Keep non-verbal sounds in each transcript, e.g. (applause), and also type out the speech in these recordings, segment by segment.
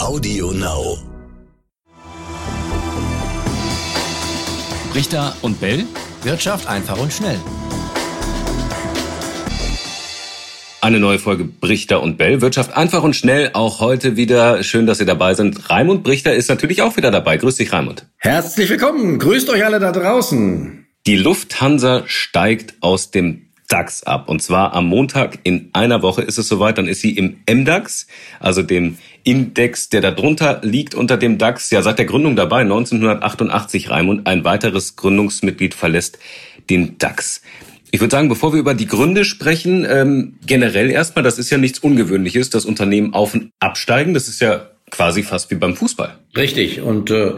Audio Now. Richter und Bell. Wirtschaft einfach und schnell. Eine neue Folge Brichter und Bell. Wirtschaft einfach und schnell. Auch heute wieder. Schön, dass ihr dabei sind. Raimund Brichter ist natürlich auch wieder dabei. Grüß dich, Raimund. Herzlich willkommen. Grüßt euch alle da draußen. Die Lufthansa steigt aus dem DAX ab. Und zwar am Montag in einer Woche ist es soweit. Dann ist sie im MDAX, also dem Index, der darunter liegt unter dem DAX. Ja, seit der Gründung dabei, 1988 Raimund. Ein weiteres Gründungsmitglied verlässt den DAX. Ich würde sagen, bevor wir über die Gründe sprechen, ähm, generell erstmal, das ist ja nichts Ungewöhnliches, dass Unternehmen auf und absteigen. Das ist ja quasi fast wie beim Fußball. Richtig. Und äh,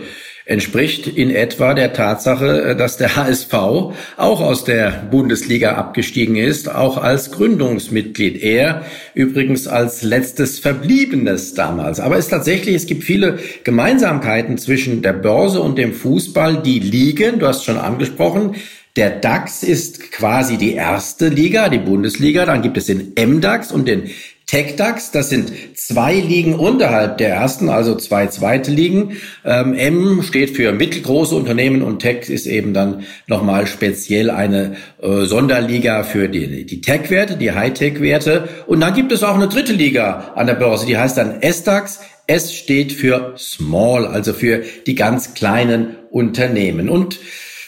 entspricht in etwa der Tatsache, äh, dass der HSV auch aus der Bundesliga abgestiegen ist, auch als Gründungsmitglied. Er übrigens als letztes Verbliebenes damals. Aber es ist tatsächlich, es gibt viele Gemeinsamkeiten zwischen der Börse und dem Fußball, die liegen, du hast schon angesprochen, der DAX ist quasi die erste Liga, die Bundesliga. Dann gibt es den MDAX und den TechDAX, das sind zwei Ligen unterhalb der ersten, also zwei zweite Ligen. Ähm, M steht für mittelgroße Unternehmen und Tech ist eben dann nochmal speziell eine äh, Sonderliga für die, die Tech-Werte, die High-Tech-Werte. Und dann gibt es auch eine dritte Liga an der Börse, die heißt dann SDAX. S steht für Small, also für die ganz kleinen Unternehmen. Und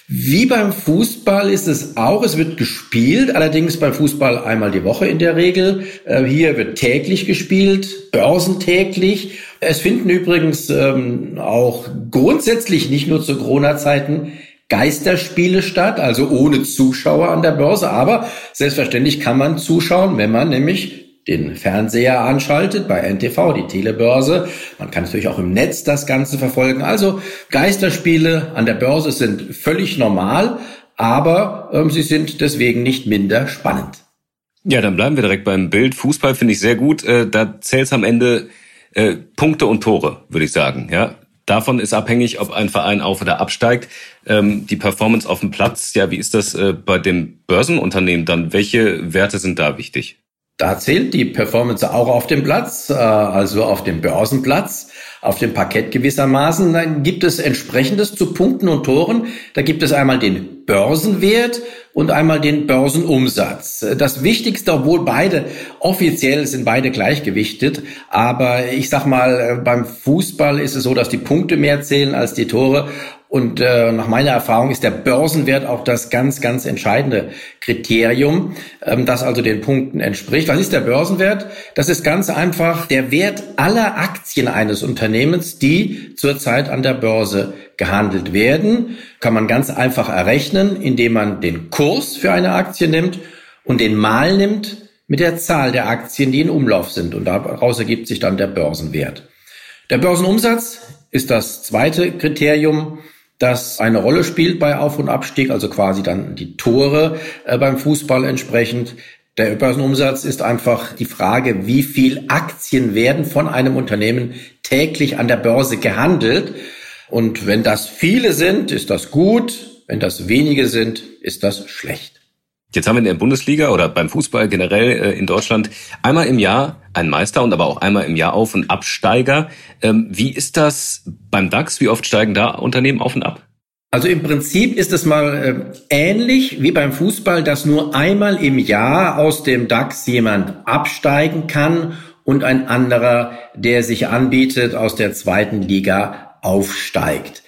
wie beim Fußball ist es auch, es wird gespielt, allerdings beim Fußball einmal die Woche in der Regel. Äh, hier wird täglich gespielt, börsentäglich. Es finden übrigens ähm, auch grundsätzlich nicht nur zu Corona-Zeiten Geisterspiele statt, also ohne Zuschauer an der Börse, aber selbstverständlich kann man zuschauen, wenn man nämlich den Fernseher anschaltet bei NTV, die Telebörse. Man kann natürlich auch im Netz das Ganze verfolgen. Also Geisterspiele an der Börse sind völlig normal, aber ähm, sie sind deswegen nicht minder spannend. Ja, dann bleiben wir direkt beim Bild. Fußball finde ich sehr gut. Äh, da zählt es am Ende äh, Punkte und Tore, würde ich sagen. Ja, davon ist abhängig, ob ein Verein auf oder absteigt. Ähm, die Performance auf dem Platz, ja, wie ist das äh, bei dem Börsenunternehmen dann? Welche Werte sind da wichtig? Da zählt die Performance auch auf dem Platz, äh, also auf dem Börsenplatz, auf dem Parkett gewissermaßen. Dann gibt es entsprechendes zu Punkten und Toren. Da gibt es einmal den Börsenwert und einmal den Börsenumsatz. Das Wichtigste, obwohl beide offiziell sind beide gleichgewichtet, aber ich sag mal, beim Fußball ist es so, dass die Punkte mehr zählen als die Tore und äh, nach meiner Erfahrung ist der Börsenwert auch das ganz, ganz entscheidende Kriterium, ähm, das also den Punkten entspricht. Was ist der Börsenwert? Das ist ganz einfach der Wert aller Aktien eines Unternehmens, die zurzeit an der Börse gehandelt werden. Kann man ganz einfach errechnen, indem man den Kurs für eine Aktie nimmt und den Mal nimmt mit der Zahl der Aktien, die in Umlauf sind. Und daraus ergibt sich dann der Börsenwert. Der Börsenumsatz ist das zweite Kriterium das eine Rolle spielt bei Auf- und Abstieg, also quasi dann die Tore äh, beim Fußball entsprechend. Der Börsenumsatz ist einfach die Frage, wie viel Aktien werden von einem Unternehmen täglich an der Börse gehandelt. Und wenn das viele sind, ist das gut. Wenn das wenige sind, ist das schlecht. Jetzt haben wir in der Bundesliga oder beim Fußball generell äh, in Deutschland einmal im Jahr einen Meister und aber auch einmal im Jahr Auf- und Absteiger. Ähm, wie ist das beim DAX? Wie oft steigen da Unternehmen auf und ab? Also im Prinzip ist es mal äh, ähnlich wie beim Fußball, dass nur einmal im Jahr aus dem DAX jemand absteigen kann und ein anderer, der sich anbietet, aus der zweiten Liga aufsteigt.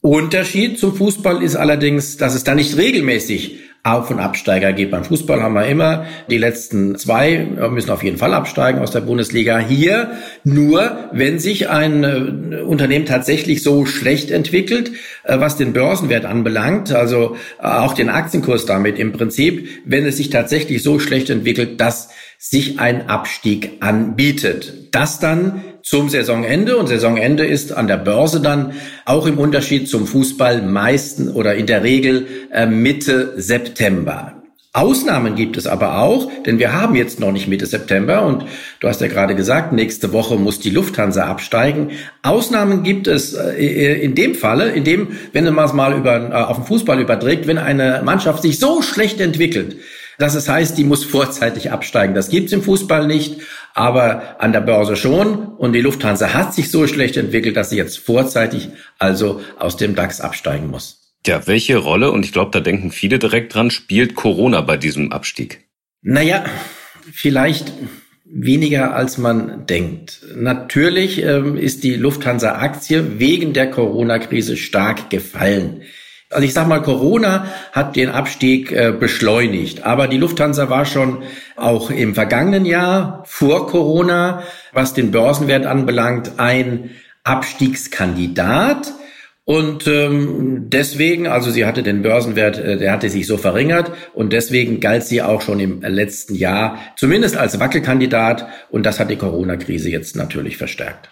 Unterschied zum Fußball ist allerdings, dass es da nicht regelmäßig auf- und Absteiger geht. Beim Fußball haben wir immer die letzten zwei müssen auf jeden Fall absteigen aus der Bundesliga. Hier nur, wenn sich ein äh, Unternehmen tatsächlich so schlecht entwickelt, äh, was den Börsenwert anbelangt, also äh, auch den Aktienkurs damit im Prinzip, wenn es sich tatsächlich so schlecht entwickelt, dass sich ein Abstieg anbietet. Das dann zum Saisonende und Saisonende ist an der Börse dann auch im Unterschied zum Fußball meisten oder in der Regel äh, Mitte September. Ausnahmen gibt es aber auch, denn wir haben jetzt noch nicht Mitte September und du hast ja gerade gesagt, nächste Woche muss die Lufthansa absteigen. Ausnahmen gibt es äh, in dem Falle, in dem, wenn man es mal über, äh, auf den Fußball überträgt, wenn eine Mannschaft sich so schlecht entwickelt, dass es heißt, die muss vorzeitig absteigen. Das gibt's im Fußball nicht, aber an der Börse schon. Und die Lufthansa hat sich so schlecht entwickelt, dass sie jetzt vorzeitig also aus dem DAX absteigen muss. Ja, welche Rolle, und ich glaube, da denken viele direkt dran, spielt Corona bei diesem Abstieg? Naja, vielleicht weniger als man denkt. Natürlich ähm, ist die Lufthansa-Aktie wegen der Corona-Krise stark gefallen. Also ich sage mal, Corona hat den Abstieg äh, beschleunigt, aber die Lufthansa war schon auch im vergangenen Jahr vor Corona, was den Börsenwert anbelangt, ein Abstiegskandidat. Und ähm, deswegen, also sie hatte den Börsenwert, äh, der hatte sich so verringert und deswegen galt sie auch schon im letzten Jahr zumindest als Wackelkandidat und das hat die Corona-Krise jetzt natürlich verstärkt.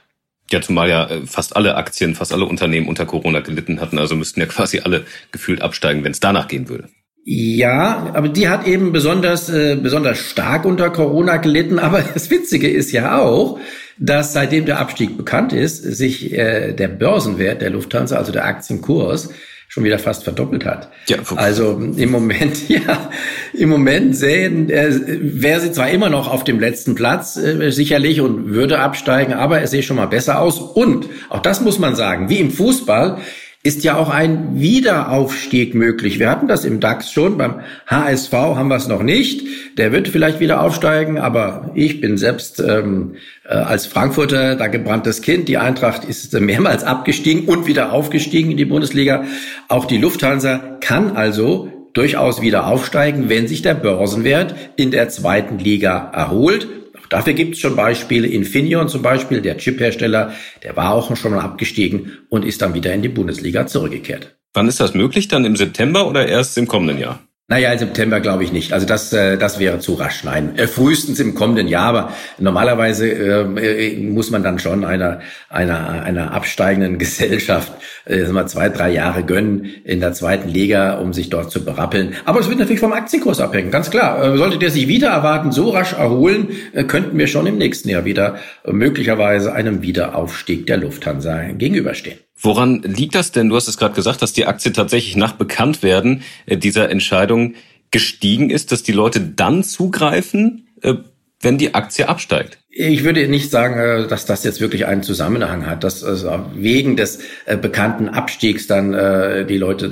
Ja, zumal ja äh, fast alle Aktien, fast alle Unternehmen unter Corona gelitten hatten, also müssten ja quasi alle gefühlt absteigen, wenn es danach gehen würde. Ja, aber die hat eben besonders, äh, besonders stark unter Corona gelitten. Aber (laughs) das Witzige ist ja auch, dass seitdem der Abstieg bekannt ist, sich äh, der Börsenwert der Lufthansa, also der Aktienkurs, schon wieder fast verdoppelt hat. Ja, also im Moment, (laughs) ja, im Moment sehen, äh, wäre sie zwar immer noch auf dem letzten Platz äh, sicherlich und würde absteigen, aber es sieht schon mal besser aus. Und auch das muss man sagen, wie im Fußball ist ja auch ein Wiederaufstieg möglich. Wir hatten das im DAX schon, beim HSV haben wir es noch nicht. Der wird vielleicht wieder aufsteigen, aber ich bin selbst ähm, äh, als Frankfurter da gebranntes Kind. Die Eintracht ist mehrmals abgestiegen und wieder aufgestiegen in die Bundesliga. Auch die Lufthansa kann also durchaus wieder aufsteigen, wenn sich der Börsenwert in der zweiten Liga erholt. Dafür gibt es schon Beispiele. Infineon zum Beispiel, der Chiphersteller, der war auch schon mal abgestiegen und ist dann wieder in die Bundesliga zurückgekehrt. Wann ist das möglich? Dann im September oder erst im kommenden Jahr? Naja, im September glaube ich nicht. Also das, äh, das wäre zu rasch. Nein, äh, frühestens im kommenden Jahr. Aber normalerweise äh, äh muss man dann schon einer, einer, einer absteigenden (laughs) Gesellschaft äh, mal zwei, drei Jahre gönnen in der zweiten Liga, um sich dort zu berappeln. Aber es wird natürlich vom Aktienkurs abhängen, ganz klar. Äh, sollte der sich wieder erwarten, so rasch erholen, äh, könnten wir schon im nächsten Jahr wieder äh, möglicherweise einem Wiederaufstieg der Lufthansa gegenüberstehen. Woran liegt das denn? Du hast es gerade gesagt, dass die Aktie tatsächlich nach Bekanntwerden äh, dieser Entscheidung gestiegen ist, dass die Leute dann zugreifen, äh, wenn die Aktie absteigt. Ich würde nicht sagen, äh, dass das jetzt wirklich einen Zusammenhang hat, dass also wegen des äh, bekannten Abstiegs dann äh, die Leute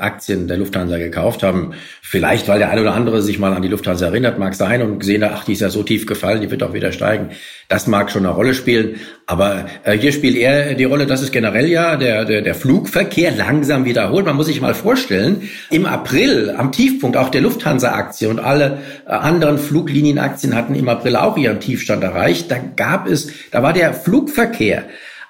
Aktien der Lufthansa gekauft haben. Vielleicht, weil der eine oder andere sich mal an die Lufthansa erinnert, mag sein und gesehen hat, ach, die ist ja so tief gefallen, die wird auch wieder steigen. Das mag schon eine Rolle spielen. Aber hier spielt eher die Rolle, dass es generell ja der, der, der Flugverkehr langsam wiederholt. Man muss sich mal vorstellen, im April, am Tiefpunkt auch der Lufthansa-Aktie und alle anderen Flugliniennaktien hatten im April auch ihren Tiefpunkt Tiefstand erreicht. Da gab es, da war der Flugverkehr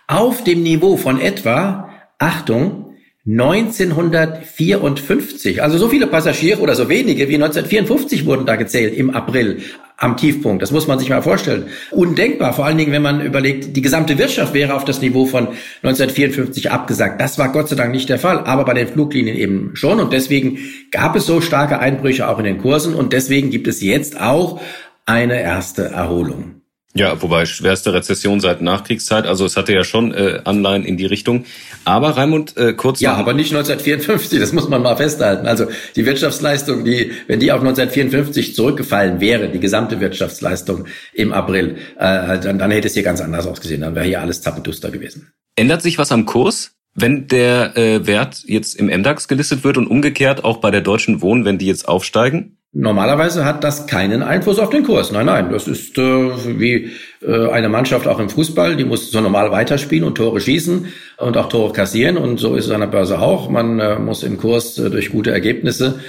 auf dem Niveau von etwa, Achtung, 1954, also so viele Passagiere oder so wenige wie 1954 wurden da gezählt im April am Tiefpunkt. Das muss man sich mal vorstellen. Undenkbar, vor allen Dingen, wenn man überlegt, die gesamte Wirtschaft wäre auf das Niveau von 1954 abgesagt. Das war Gott sei Dank nicht der Fall, aber bei den Fluglinien eben schon. Und deswegen gab es so starke Einbrüche auch in den Kursen. Und deswegen gibt es jetzt auch eine erste Erholung. Ja, wobei schwerste Rezession seit Nachkriegszeit, also es hatte ja schon äh, Anleihen in die Richtung. Aber Raimund, äh, kurz Ja, aber nicht 1954, das muss man mal festhalten. Also die Wirtschaftsleistung, die, wenn die auf 1954 zurückgefallen wäre, die gesamte Wirtschaftsleistung im April, äh, dann, dann hätte es hier ganz anders ausgesehen. Dann wäre hier alles zappenduster gewesen. Ändert sich was am Kurs? Wenn der äh, Wert jetzt im MDAX gelistet wird und umgekehrt auch bei der Deutschen Wohnen, wenn die jetzt aufsteigen? Normalerweise hat das keinen Einfluss auf den Kurs. Nein, nein, das ist äh, wie äh, eine Mannschaft auch im Fußball, die muss so normal weiterspielen und Tore schießen und auch Tore kassieren und so ist es an der Börse auch. Man äh, muss im Kurs äh, durch gute Ergebnisse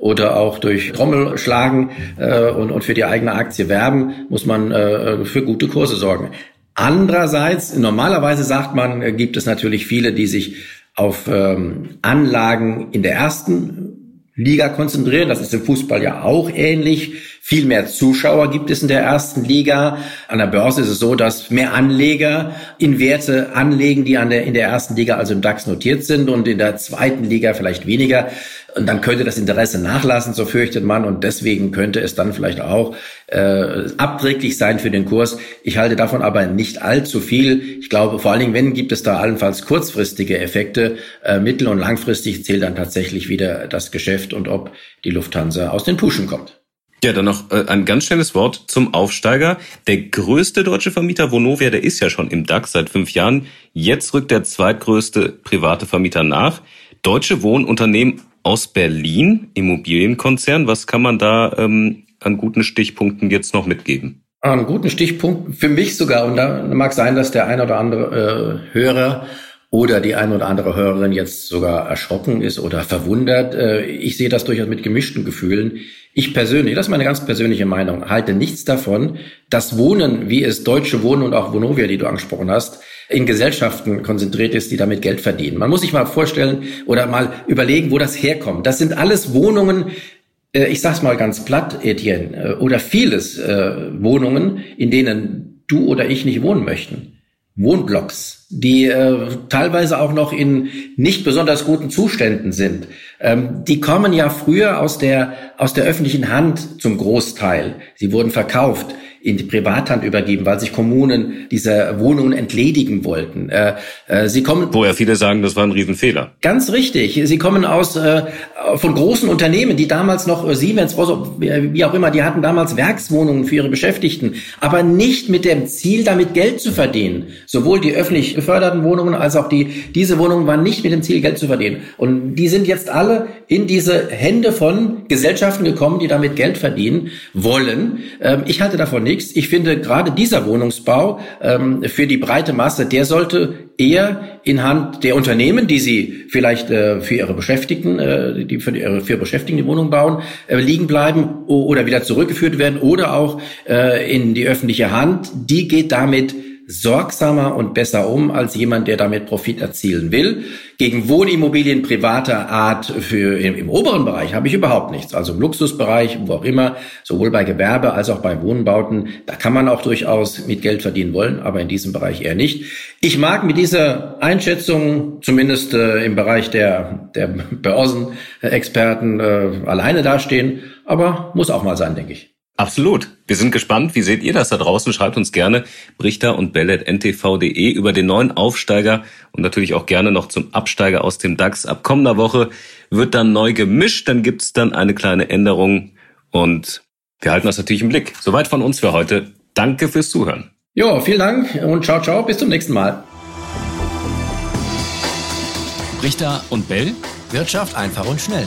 oder auch durch Trommel schlagen äh, und, und für die eigene Aktie werben, muss man äh, für gute Kurse sorgen. Andererseits, normalerweise sagt man, äh, gibt es natürlich viele, die sich auf ähm, Anlagen in der ersten Liga konzentrieren. Das ist im Fußball ja auch ähnlich. Viel mehr Zuschauer gibt es in der ersten Liga. An der Börse ist es so, dass mehr Anleger in Werte anlegen, die an der, in der ersten Liga, also im DAX notiert sind und in der zweiten Liga vielleicht weniger. Und dann könnte das Interesse nachlassen, so fürchtet man. Und deswegen könnte es dann vielleicht auch äh, abträglich sein für den Kurs. Ich halte davon aber nicht allzu viel. Ich glaube, vor allen Dingen, wenn, gibt es da allenfalls kurzfristige Effekte. Äh, mittel- und langfristig zählt dann tatsächlich wieder das Geschäft und ob die Lufthansa aus den Puschen kommt. Ja, dann noch äh, ein ganz schnelles Wort zum Aufsteiger. Der größte deutsche Vermieter Vonovia, der ist ja schon im DAX seit fünf Jahren. Jetzt rückt der zweitgrößte private Vermieter nach. Deutsche Wohnunternehmen aus Berlin, Immobilienkonzern. Was kann man da ähm, an guten Stichpunkten jetzt noch mitgeben? An guten Stichpunkt für mich sogar, und da mag sein, dass der ein oder andere äh, Hörer oder die ein oder andere Hörerin jetzt sogar erschrocken ist oder verwundert. Äh, ich sehe das durchaus mit gemischten Gefühlen. Ich persönlich, das ist meine ganz persönliche Meinung, halte nichts davon, dass Wohnen, wie es Deutsche Wohnen und auch Vonovia, die du angesprochen hast, in Gesellschaften konzentriert ist, die damit Geld verdienen. Man muss sich mal vorstellen oder mal überlegen, wo das herkommt. Das sind alles Wohnungen, äh, ich sag's mal ganz platt, Etienne, äh, oder vieles Wohnungen, in denen du oder ich nicht wohnen möchten. Wohnblocks, die äh, teilweise auch noch in nicht besonders guten Zuständen sind. Ähm, die kommen ja früher aus der, aus der öffentlichen Hand zum Großteil. Sie wurden verkauft in die Privathand übergeben, weil sich Kommunen dieser Wohnungen entledigen wollten. Äh, äh, sie kommen, wo ja viele sagen, das war ein Riesenfehler. Ganz richtig. Sie kommen aus äh, von großen Unternehmen, die damals noch äh, Siemens, wie auch immer, die hatten damals Werkswohnungen für ihre Beschäftigten, aber nicht mit dem Ziel, damit Geld zu verdienen. Sowohl die öffentlich geförderten Wohnungen als auch die diese Wohnungen waren nicht mit dem Ziel, Geld zu verdienen. Und die sind jetzt alle in diese Hände von Gesellschaften gekommen, die damit Geld verdienen wollen. Ähm, ich halte davon nichts. Ich finde gerade dieser Wohnungsbau ähm, für die breite Masse, der sollte eher in Hand der Unternehmen, die sie vielleicht äh, für ihre Beschäftigten, äh, die für ihre für Beschäftigten die Wohnung bauen, äh, liegen bleiben oder wieder zurückgeführt werden oder auch äh, in die öffentliche Hand. Die geht damit sorgsamer und besser um als jemand, der damit Profit erzielen will. Gegen Wohnimmobilien privater Art für im, im oberen Bereich habe ich überhaupt nichts. Also im Luxusbereich, wo auch immer, sowohl bei Gewerbe als auch bei Wohnbauten, da kann man auch durchaus mit Geld verdienen wollen, aber in diesem Bereich eher nicht. Ich mag mit dieser Einschätzung, zumindest äh, im Bereich der, der Börsenexperten, äh, alleine dastehen, aber muss auch mal sein, denke ich. Absolut. Wir sind gespannt. Wie seht ihr das da draußen? Schreibt uns gerne Brichter und bellet.ntv.de über den neuen Aufsteiger und natürlich auch gerne noch zum Absteiger aus dem DAX. Ab kommender Woche wird dann neu gemischt. Dann gibt's dann eine kleine Änderung und wir halten das natürlich im Blick. Soweit von uns für heute. Danke fürs Zuhören. Jo, vielen Dank und ciao, ciao. Bis zum nächsten Mal. Brichter und Bell. Wirtschaft einfach und schnell.